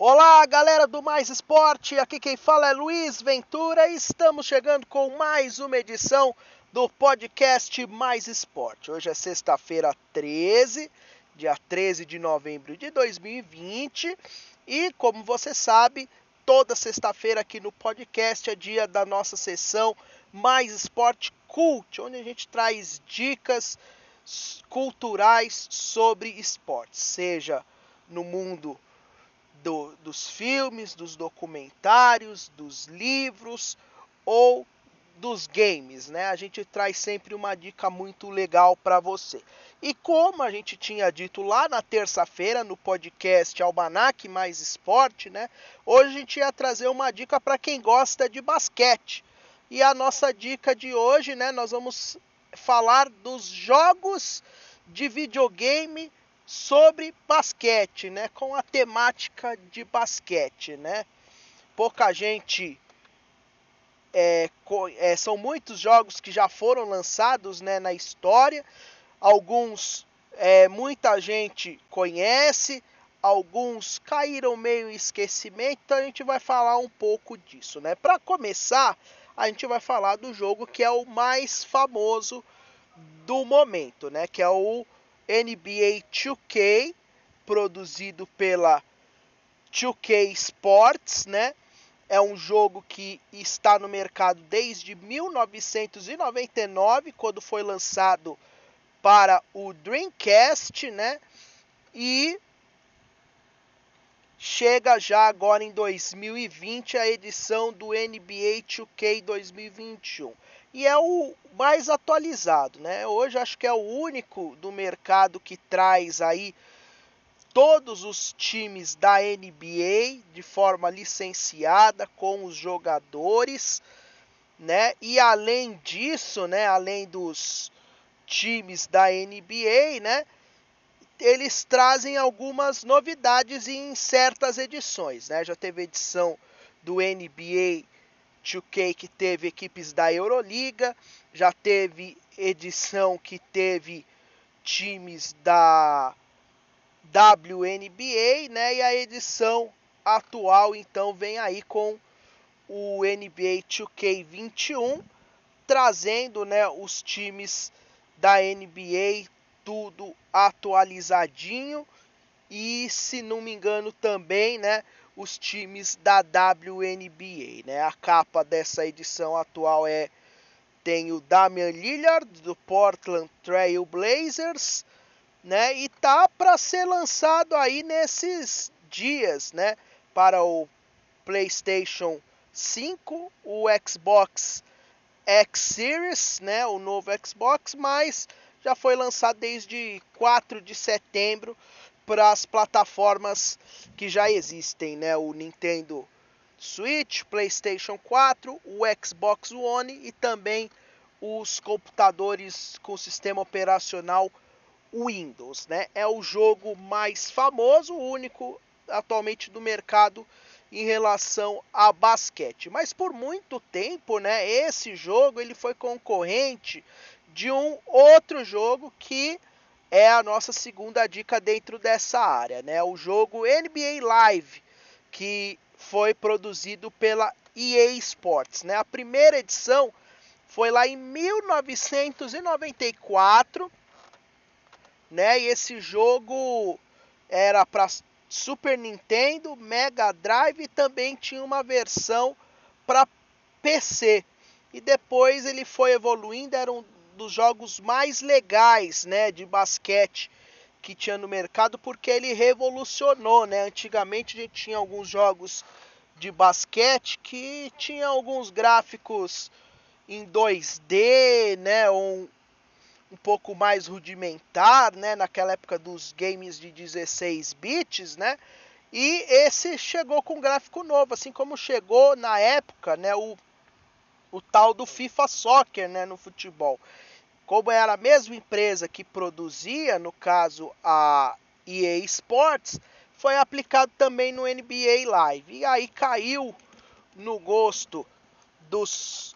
Olá, galera do Mais Esporte. Aqui quem fala é Luiz Ventura e estamos chegando com mais uma edição do podcast Mais Esporte. Hoje é sexta-feira 13, dia 13 de novembro de 2020, e como você sabe, toda sexta-feira aqui no podcast é dia da nossa sessão Mais Esporte Cult, onde a gente traz dicas culturais sobre esportes, seja no mundo do, dos filmes, dos documentários, dos livros ou dos games, né? A gente traz sempre uma dica muito legal para você. E como a gente tinha dito lá na terça-feira no podcast Almanac Mais Esporte, né? Hoje a gente ia trazer uma dica para quem gosta de basquete. E a nossa dica de hoje, né, nós vamos falar dos jogos de videogame sobre basquete, né? Com a temática de basquete, né? Pouca gente é, é, são muitos jogos que já foram lançados né, na história. Alguns é, muita gente conhece, alguns caíram meio em esquecimento. Então a gente vai falar um pouco disso, né? Para começar, a gente vai falar do jogo que é o mais famoso do momento, né? Que é o NBA 2K, produzido pela 2K Sports, né? É um jogo que está no mercado desde 1999, quando foi lançado para o Dreamcast, né? E chega já agora em 2020 a edição do NBA 2K 2021 e é o mais atualizado, né? Hoje acho que é o único do mercado que traz aí todos os times da NBA de forma licenciada com os jogadores, né? E além disso, né, além dos times da NBA, né, eles trazem algumas novidades em certas edições, né? Já teve edição do NBA 2K que teve equipes da Euroliga, já teve edição que teve times da WNBA, né? E a edição atual então vem aí com o NBA 2K21 trazendo, né, os times da NBA tudo atualizadinho e se não me engano também, né, os times da WNBA, né? A capa dessa edição atual é tem o Damian Lillard do Portland Trail Blazers, né? E tá para ser lançado aí nesses dias, né? Para o PlayStation 5, o Xbox X Series, né? O novo Xbox, mas já foi lançado desde 4 de setembro para as plataformas que já existem, né? O Nintendo Switch, PlayStation 4, o Xbox One e também os computadores com sistema operacional Windows, né? É o jogo mais famoso, o único atualmente do mercado em relação a basquete. Mas por muito tempo, né, esse jogo ele foi concorrente de um outro jogo que é a nossa segunda dica dentro dessa área, né? O jogo NBA Live, que foi produzido pela EA Sports, né? A primeira edição foi lá em 1994, né? E esse jogo era para Super Nintendo, Mega Drive e também tinha uma versão para PC. E depois ele foi evoluindo, era um dos jogos mais legais, né, de basquete que tinha no mercado, porque ele revolucionou, né? Antigamente a gente tinha alguns jogos de basquete que tinha alguns gráficos em 2D, né, um, um pouco mais rudimentar, né, naquela época dos games de 16 bits, né? E esse chegou com um gráfico novo, assim como chegou na época, né, o, o tal do FIFA Soccer, né, no futebol como era a mesma empresa que produzia, no caso a EA Sports, foi aplicado também no NBA Live. E aí caiu no gosto dos,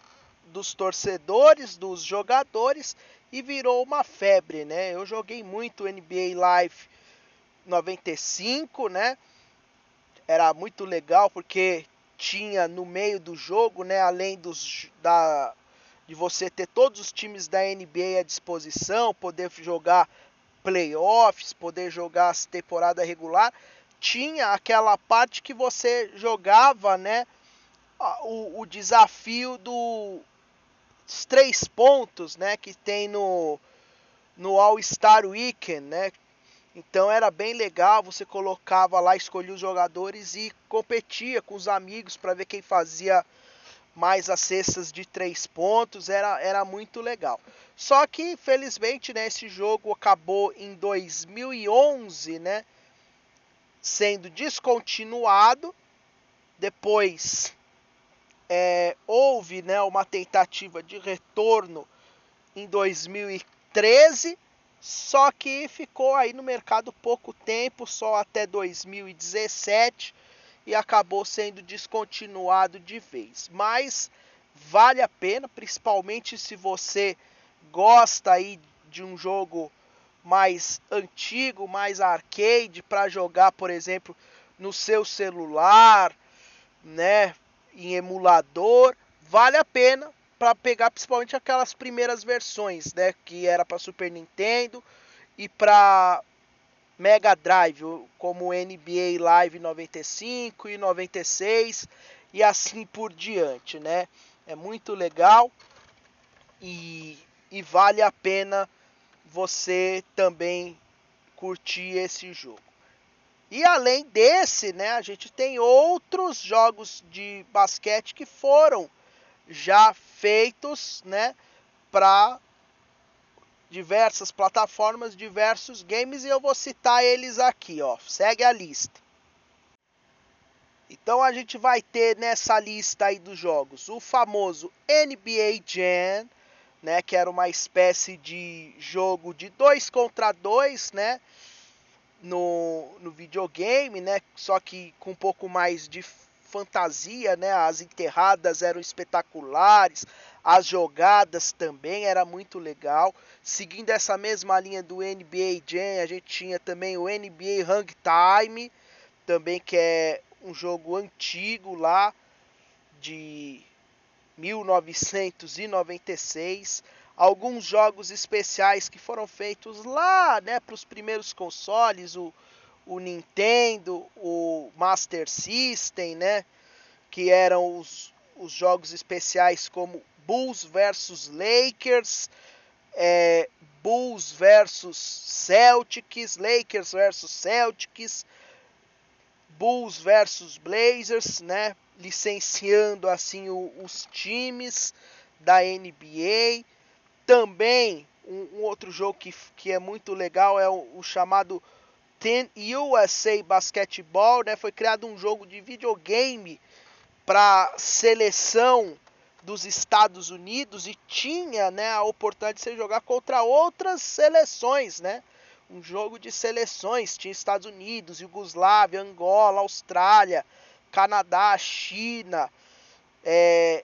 dos torcedores, dos jogadores e virou uma febre, né? Eu joguei muito NBA Live 95, né? era muito legal porque tinha no meio do jogo, né, além dos da de você ter todos os times da NBA à disposição, poder jogar playoffs, poder jogar a temporada regular, tinha aquela parte que você jogava, né, o, o desafio do, dos três pontos, né, que tem no no All Star Weekend, né? Então era bem legal, você colocava lá, escolhia os jogadores e competia com os amigos para ver quem fazia mais as cestas de três pontos, era, era muito legal. Só que, felizmente, né, esse jogo acabou em 2011, né, sendo descontinuado. Depois é, houve né, uma tentativa de retorno em 2013 só que ficou aí no mercado pouco tempo, só até 2017 e acabou sendo descontinuado de vez. Mas vale a pena, principalmente se você gosta aí de um jogo mais antigo, mais arcade para jogar, por exemplo, no seu celular, né, em emulador, vale a pena para pegar principalmente aquelas primeiras versões, né, que era para Super Nintendo e para Mega Drive, como NBA Live 95 e 96 e assim por diante, né? É muito legal e, e vale a pena você também curtir esse jogo. E além desse, né, a gente tem outros jogos de basquete que foram já feitos, né, para diversas plataformas, diversos games e eu vou citar eles aqui, ó. Segue a lista. Então a gente vai ter nessa lista aí dos jogos o famoso NBA Jam, né, que era uma espécie de jogo de dois contra dois, né, no, no videogame, né, só que com um pouco mais de fantasia, né? As enterradas eram espetaculares, as jogadas também era muito legal. Seguindo essa mesma linha do NBA Jam, a gente tinha também o NBA Hang Time, também que é um jogo antigo lá de 1996. Alguns jogos especiais que foram feitos lá, né, para os primeiros consoles, o o Nintendo, o Master System, né? Que eram os, os jogos especiais como Bulls versus Lakers, é, Bulls versus Celtics, Lakers versus Celtics, Bulls versus Blazers, né? Licenciando assim o, os times da NBA. Também um, um, outro jogo que, que é muito legal é o, o chamado Ten USA Basketball, né? Foi criado um jogo de videogame para seleção dos Estados Unidos e tinha, né, a oportunidade de você jogar contra outras seleções, né? Um jogo de seleções, tinha Estados Unidos, Iugoslávia, Angola, Austrália, Canadá, China, é,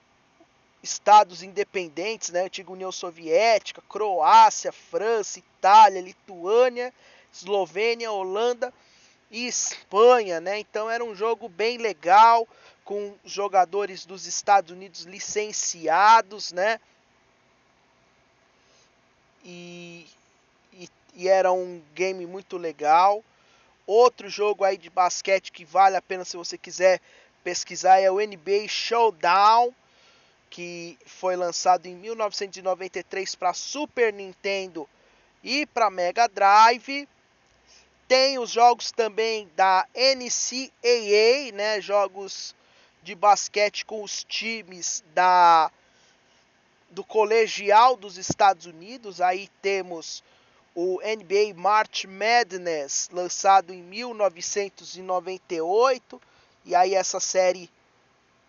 estados independentes, né, antiga União Soviética, Croácia, França, Itália, Lituânia Eslovênia, Holanda e Espanha, né? Então era um jogo bem legal com jogadores dos Estados Unidos licenciados, né? E, e, e, era um game muito legal. Outro jogo aí de basquete que vale a pena se você quiser pesquisar é o NBA Showdown, que foi lançado em 1993 para Super Nintendo e para Mega Drive. Tem os jogos também da NCAA, né, jogos de basquete com os times da do colegial dos Estados Unidos. Aí temos o NBA March Madness, lançado em 1998, e aí essa série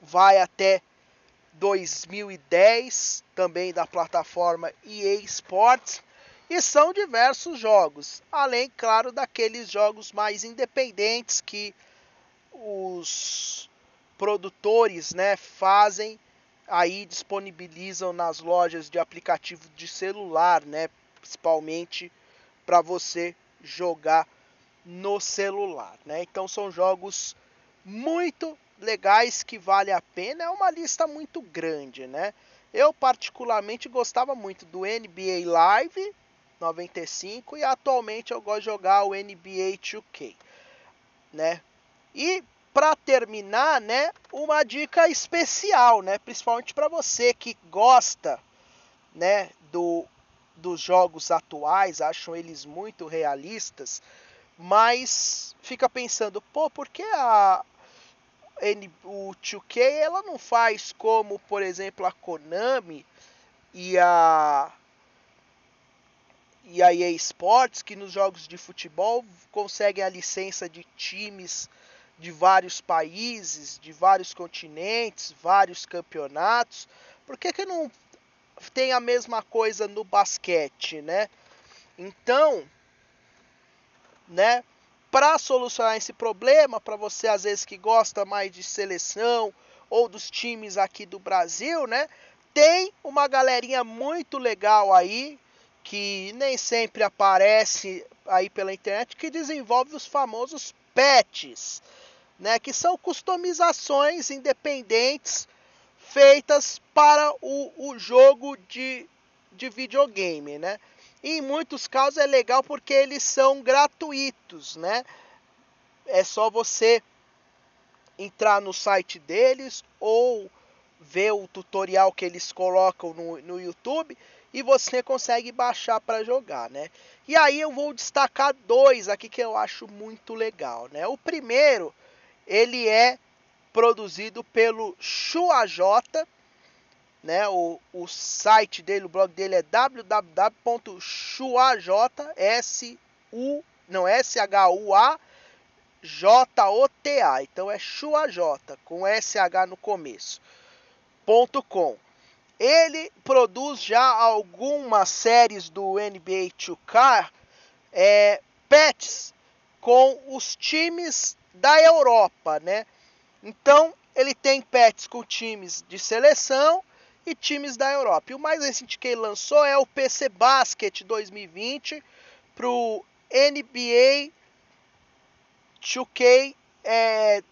vai até 2010, também da plataforma EA Sports. E são diversos jogos, além, claro, daqueles jogos mais independentes que os produtores né, fazem aí disponibilizam nas lojas de aplicativo de celular, né, principalmente para você jogar no celular, né? Então são jogos muito legais que vale a pena. É uma lista muito grande, né? Eu particularmente gostava muito do NBA Live 95 e atualmente eu gosto de jogar o NBA 2K, né? E para terminar, né, uma dica especial, né, principalmente para você que gosta, né, do dos jogos atuais, acham eles muito realistas, mas fica pensando, pô, por que a o 2K ela não faz como, por exemplo, a Konami e a e a EA Sports, que nos jogos de futebol conseguem a licença de times de vários países, de vários continentes, vários campeonatos. Por que, que não tem a mesma coisa no basquete, né? Então, né, para solucionar esse problema, para você às vezes que gosta mais de seleção ou dos times aqui do Brasil, né? Tem uma galerinha muito legal aí que nem sempre aparece aí pela internet que desenvolve os famosos patches, né? Que são customizações independentes feitas para o, o jogo de, de videogame, né? E em muitos casos é legal porque eles são gratuitos, né? É só você entrar no site deles ou ver o tutorial que eles colocam no, no YouTube e você consegue baixar para jogar, né? E aí eu vou destacar dois aqui que eu acho muito legal, né? O primeiro, ele é produzido pelo Chuaj, né? O, o site dele, o blog dele é www.chuaj, S U não S H U A J O T A. Então é Chuaj com S H no começo. Ponto .com. Ele produz já algumas séries do NBA 2K é, pets com os times da Europa, né? Então ele tem pets com times de seleção e times da Europa. E o mais recente que ele lançou é o PC Basket 2020 para o NBA 2K é,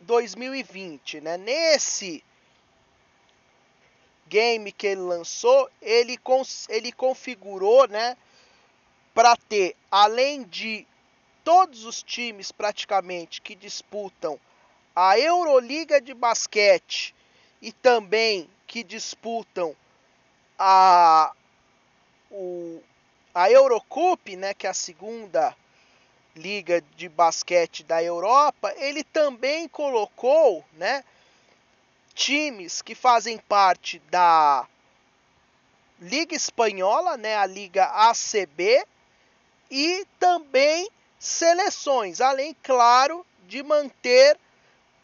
2020. Né? Nesse game que ele lançou, ele, ele configurou né, para ter, além de todos os times praticamente que disputam a Euroliga de basquete e também que disputam a, o, a Eurocup, né, que é a segunda liga de basquete da Europa, ele também colocou, né, times que fazem parte da Liga Espanhola, né, a Liga ACB, e também seleções, além, claro, de manter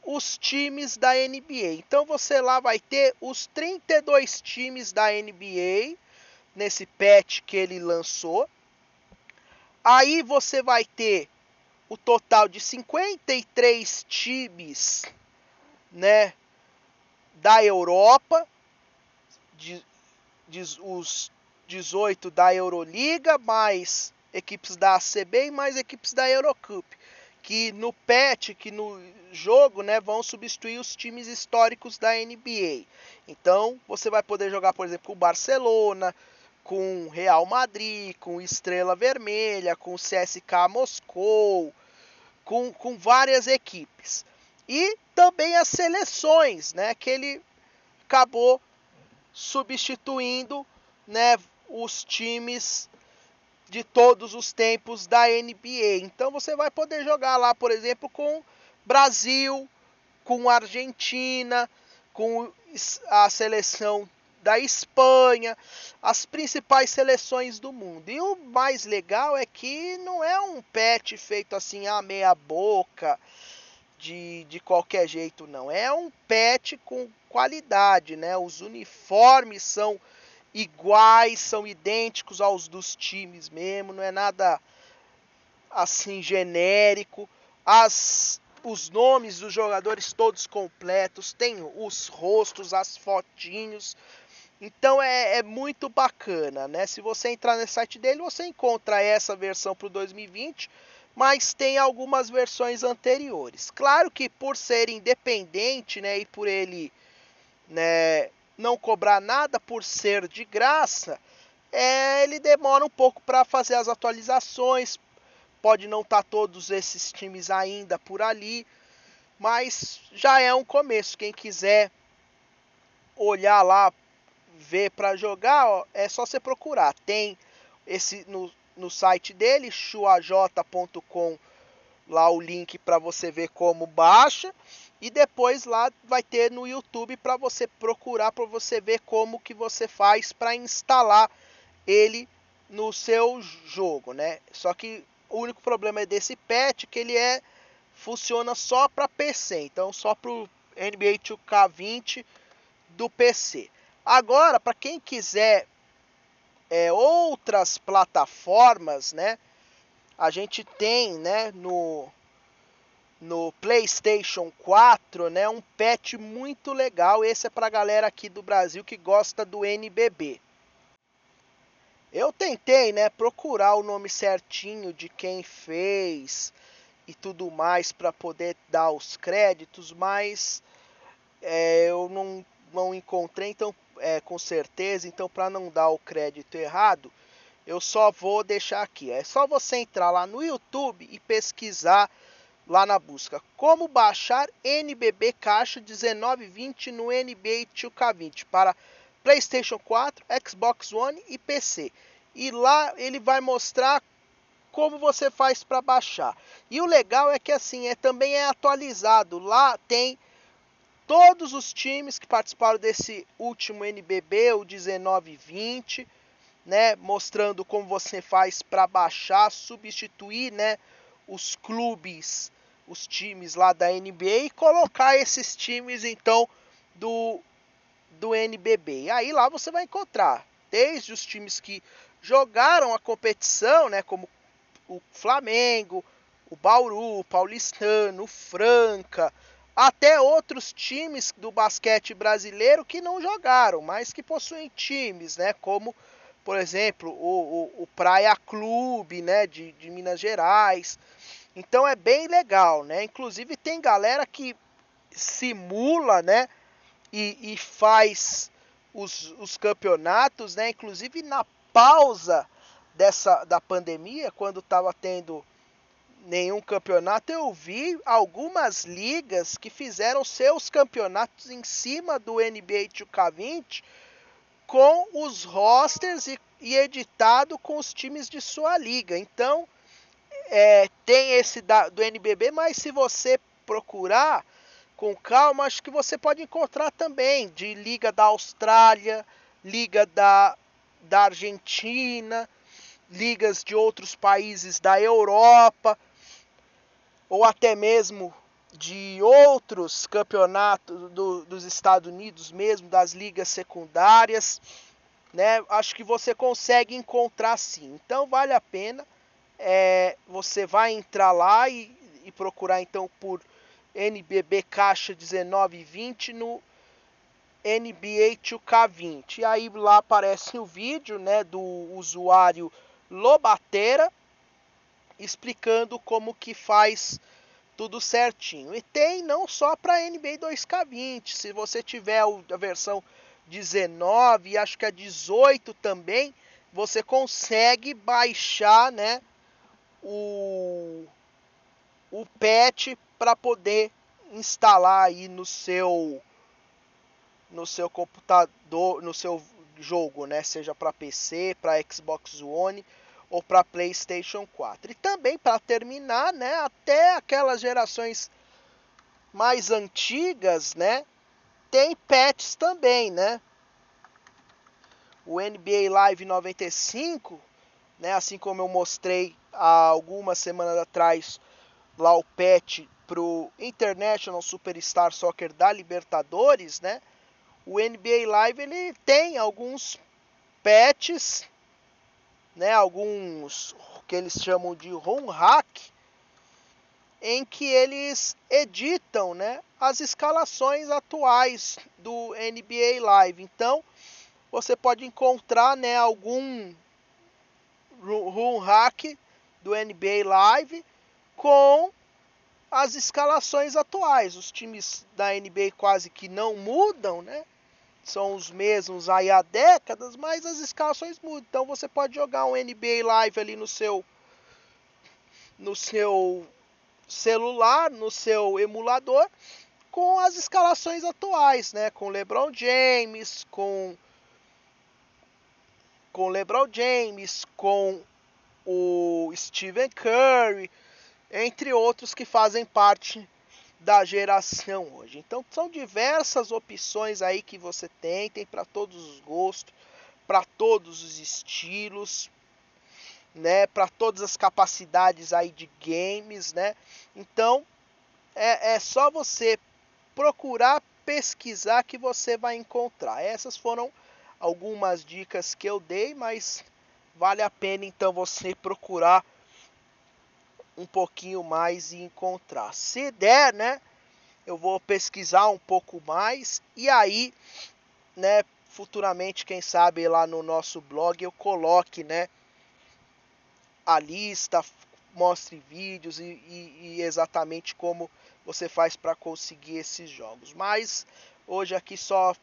os times da NBA. Então você lá vai ter os 32 times da NBA nesse patch que ele lançou. Aí você vai ter o total de 53 times, né, da Europa, de, de, os 18 da Euroliga, mais equipes da ACB e mais equipes da Eurocup que no patch, que no jogo, né, vão substituir os times históricos da NBA. Então, você vai poder jogar, por exemplo, com o Barcelona, com Real Madrid, com Estrela Vermelha, com CSK Moscou, com, com várias equipes. E também as seleções, né, que ele acabou substituindo, né, os times de todos os tempos da NBA. Então você vai poder jogar lá, por exemplo, com Brasil, com Argentina, com a seleção da Espanha, as principais seleções do mundo. E o mais legal é que não é um patch feito assim a meia boca, de, de qualquer jeito, não. É um patch com qualidade, né? Os uniformes são iguais, são idênticos aos dos times mesmo, não é nada assim genérico. As os nomes dos jogadores todos completos, tem os rostos, as fotinhos. Então é, é, muito bacana, né? Se você entrar no site dele, você encontra essa versão para o 2020, mas tem algumas versões anteriores. Claro que por ser independente, né, e por ele, né, não cobrar nada por ser de graça, é, ele demora um pouco para fazer as atualizações. Pode não estar tá todos esses times ainda por ali, mas já é um começo. Quem quiser olhar lá ver para jogar, ó, é só você procurar. Tem esse no, no site dele, chuaj.com, lá o link para você ver como baixa. E depois lá vai ter no YouTube para você procurar, para você ver como que você faz para instalar ele no seu jogo, né? Só que o único problema é desse patch que ele é funciona só para PC, então só para o NBA 2K20 do PC. Agora, para quem quiser é, outras plataformas, né? A gente tem, né, no no PlayStation 4, né, um patch muito legal. Esse é para galera aqui do Brasil que gosta do NBB. Eu tentei, né, procurar o nome certinho de quem fez e tudo mais para poder dar os créditos, mas é, eu não, não encontrei, então é, com certeza. Então, para não dar o crédito errado, eu só vou deixar aqui. É só você entrar lá no YouTube e pesquisar lá na busca como baixar NBB Caixa 1920 no NBA 2K20 para PlayStation 4, Xbox One e PC. E lá ele vai mostrar como você faz para baixar. E o legal é que assim, é também é atualizado. Lá tem todos os times que participaram desse último NBB, o 1920, né, mostrando como você faz para baixar, substituir, né, os clubes, os times lá da NBA e colocar esses times então do do NBB. E aí lá você vai encontrar desde os times que jogaram a competição, né, como o Flamengo, o Bauru, o Paulistano, o Franca, até outros times do basquete brasileiro que não jogaram, mas que possuem times, né? Como, por exemplo, o, o, o Praia Clube, né? De, de Minas Gerais. Então é bem legal, né? Inclusive tem galera que simula, né? E, e faz os, os campeonatos, né? Inclusive na pausa dessa da pandemia, quando estava tendo nenhum campeonato, eu vi algumas ligas que fizeram seus campeonatos em cima do NBA 2K20 com os rosters e, e editado com os times de sua liga. Então, é, tem esse da, do NBB, mas se você procurar com calma, acho que você pode encontrar também de liga da Austrália, liga da, da Argentina, ligas de outros países da Europa ou até mesmo de outros campeonatos do, dos Estados Unidos mesmo, das ligas secundárias, né? Acho que você consegue encontrar sim. Então vale a pena. É, você vai entrar lá e, e procurar então por NBB Caixa 1920 no NBA 2K20. E aí lá aparece o vídeo né, do usuário Lobateira explicando como que faz tudo certinho. E tem não só para NBA 2K20, se você tiver a versão 19 e acho que a 18 também, você consegue baixar, né, o o patch para poder instalar aí no seu no seu computador, no seu jogo, né, seja para PC, para Xbox One ou para PlayStation 4. E também para terminar, né, até aquelas gerações mais antigas, né, tem patches também, né? O NBA Live 95, né, assim como eu mostrei há algumas semanas atrás lá o patch pro International Superstar Soccer da Libertadores, né? O NBA Live ele tem alguns patches né, alguns que eles chamam de ROM hack, em que eles editam né, as escalações atuais do NBA Live. Então, você pode encontrar né, algum room hack do NBA Live com as escalações atuais. Os times da NBA quase que não mudam, né? São os mesmos aí há décadas, mas as escalações mudam. Então você pode jogar um NBA Live ali no seu no seu celular, no seu emulador, com as escalações atuais, né? Com LeBron James, com com LeBron James, com o Stephen Curry, entre outros que fazem parte da geração hoje. Então são diversas opções aí que você tem, tem para todos os gostos, para todos os estilos, né, para todas as capacidades aí de games, né? Então é, é só você procurar pesquisar que você vai encontrar. Essas foram algumas dicas que eu dei, mas vale a pena então você procurar um pouquinho mais e encontrar. Se der, né, eu vou pesquisar um pouco mais e aí, né, futuramente, quem sabe lá no nosso blog eu coloque, né, a lista, mostre vídeos e, e, e exatamente como você faz para conseguir esses jogos. Mas hoje aqui só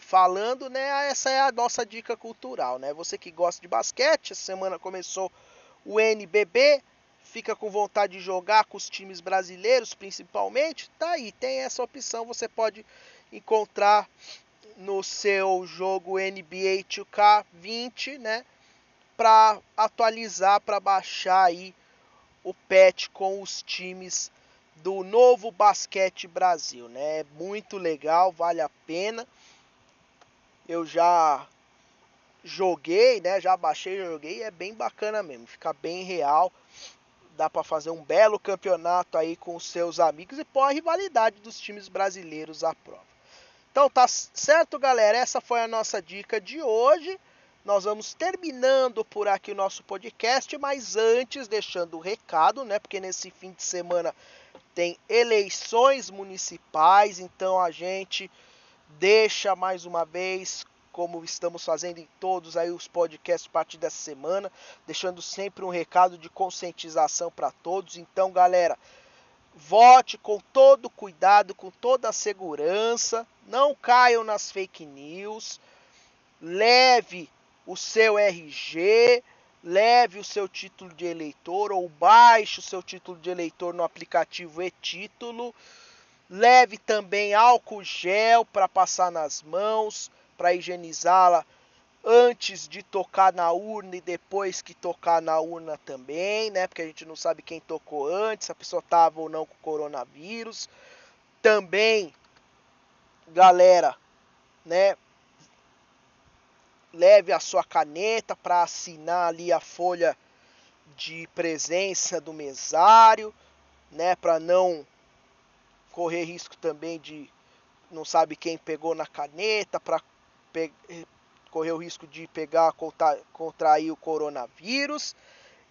falando, né? Essa é a nossa dica cultural, né? Você que gosta de basquete, essa semana começou o NBB, fica com vontade de jogar com os times brasileiros, principalmente, tá aí, tem essa opção, você pode encontrar no seu jogo NBA 2K20, né? Para atualizar, para baixar aí o patch com os times do novo basquete Brasil, né? É muito legal, vale a pena eu já joguei, né? Já baixei, joguei, é bem bacana mesmo, fica bem real. Dá para fazer um belo campeonato aí com os seus amigos e pôr a rivalidade dos times brasileiros à prova. Então tá certo, galera? Essa foi a nossa dica de hoje. Nós vamos terminando por aqui o nosso podcast, mas antes deixando o recado, né? Porque nesse fim de semana tem eleições municipais, então a gente deixa mais uma vez, como estamos fazendo em todos aí os podcasts a partir dessa semana, deixando sempre um recado de conscientização para todos. Então, galera, vote com todo cuidado, com toda a segurança, não caiam nas fake news, leve o seu RG, leve o seu título de eleitor ou baixe o seu título de eleitor no aplicativo e-título. Leve também álcool gel para passar nas mãos, para higienizá-la antes de tocar na urna e depois que tocar na urna também, né? Porque a gente não sabe quem tocou antes, se a pessoa estava ou não com coronavírus. Também, galera, né? Leve a sua caneta para assinar ali a folha de presença do mesário, né? Para não correr risco também de não sabe quem pegou na caneta para pe correr o risco de pegar contrair o coronavírus.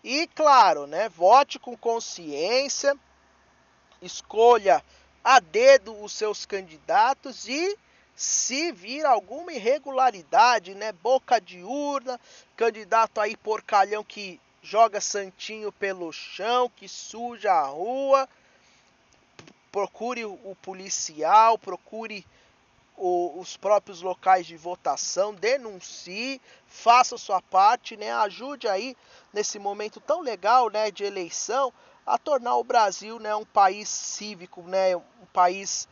E claro, né, vote com consciência, escolha a dedo os seus candidatos e se vir alguma irregularidade, né, boca de urna, candidato aí porcalhão que joga santinho pelo chão, que suja a rua, procure o policial, procure o, os próprios locais de votação, denuncie, faça sua parte, né? Ajude aí nesse momento tão legal, né, de eleição, a tornar o Brasil, né, um país cívico, né, um país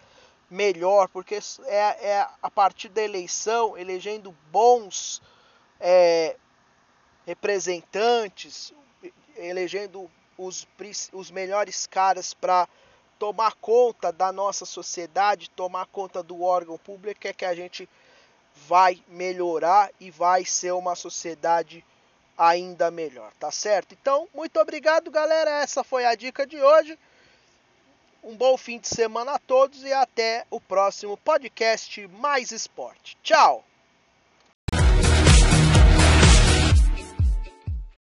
melhor, porque é, é a partir da eleição, elegendo bons é, representantes, elegendo os, os melhores caras para tomar conta da nossa sociedade, tomar conta do órgão público, é que a gente vai melhorar e vai ser uma sociedade ainda melhor, tá certo? Então, muito obrigado, galera. Essa foi a dica de hoje. Um bom fim de semana a todos e até o próximo podcast Mais Esporte. Tchau!